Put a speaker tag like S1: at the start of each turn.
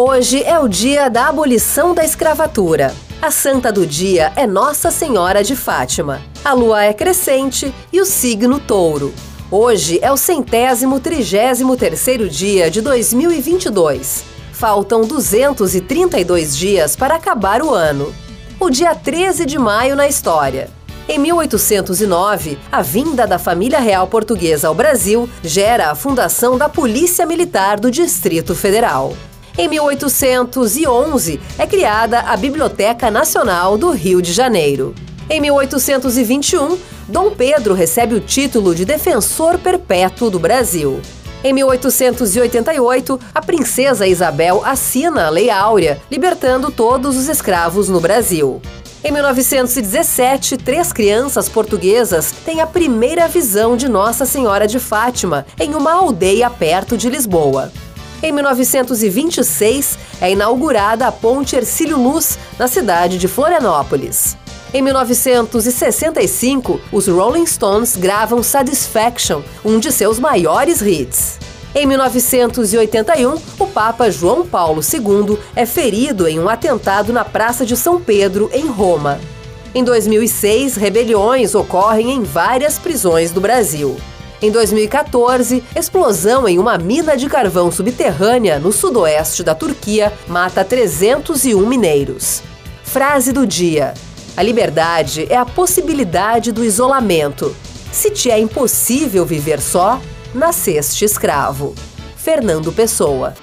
S1: Hoje é o dia da abolição da escravatura. A santa do dia é Nossa Senhora de Fátima. A lua é crescente e o signo touro. Hoje é o centésimo trigésimo terceiro dia de 2022. Faltam 232 dias para acabar o ano. O dia 13 de maio na história. Em 1809, a vinda da família real portuguesa ao Brasil gera a fundação da Polícia Militar do Distrito Federal. Em 1811, é criada a Biblioteca Nacional do Rio de Janeiro. Em 1821, Dom Pedro recebe o título de Defensor Perpétuo do Brasil. Em 1888, a princesa Isabel assina a Lei Áurea, libertando todos os escravos no Brasil. Em 1917, três crianças portuguesas têm a primeira visão de Nossa Senhora de Fátima em uma aldeia perto de Lisboa. Em 1926, é inaugurada a Ponte Ercílio Luz, na cidade de Florianópolis. Em 1965, os Rolling Stones gravam Satisfaction, um de seus maiores hits. Em 1981, o Papa João Paulo II é ferido em um atentado na Praça de São Pedro, em Roma. Em 2006, rebeliões ocorrem em várias prisões do Brasil. Em 2014, explosão em uma mina de carvão subterrânea no sudoeste da Turquia mata 301 mineiros. Frase do dia: A liberdade é a possibilidade do isolamento. Se te é impossível viver só, nasceste escravo. Fernando Pessoa.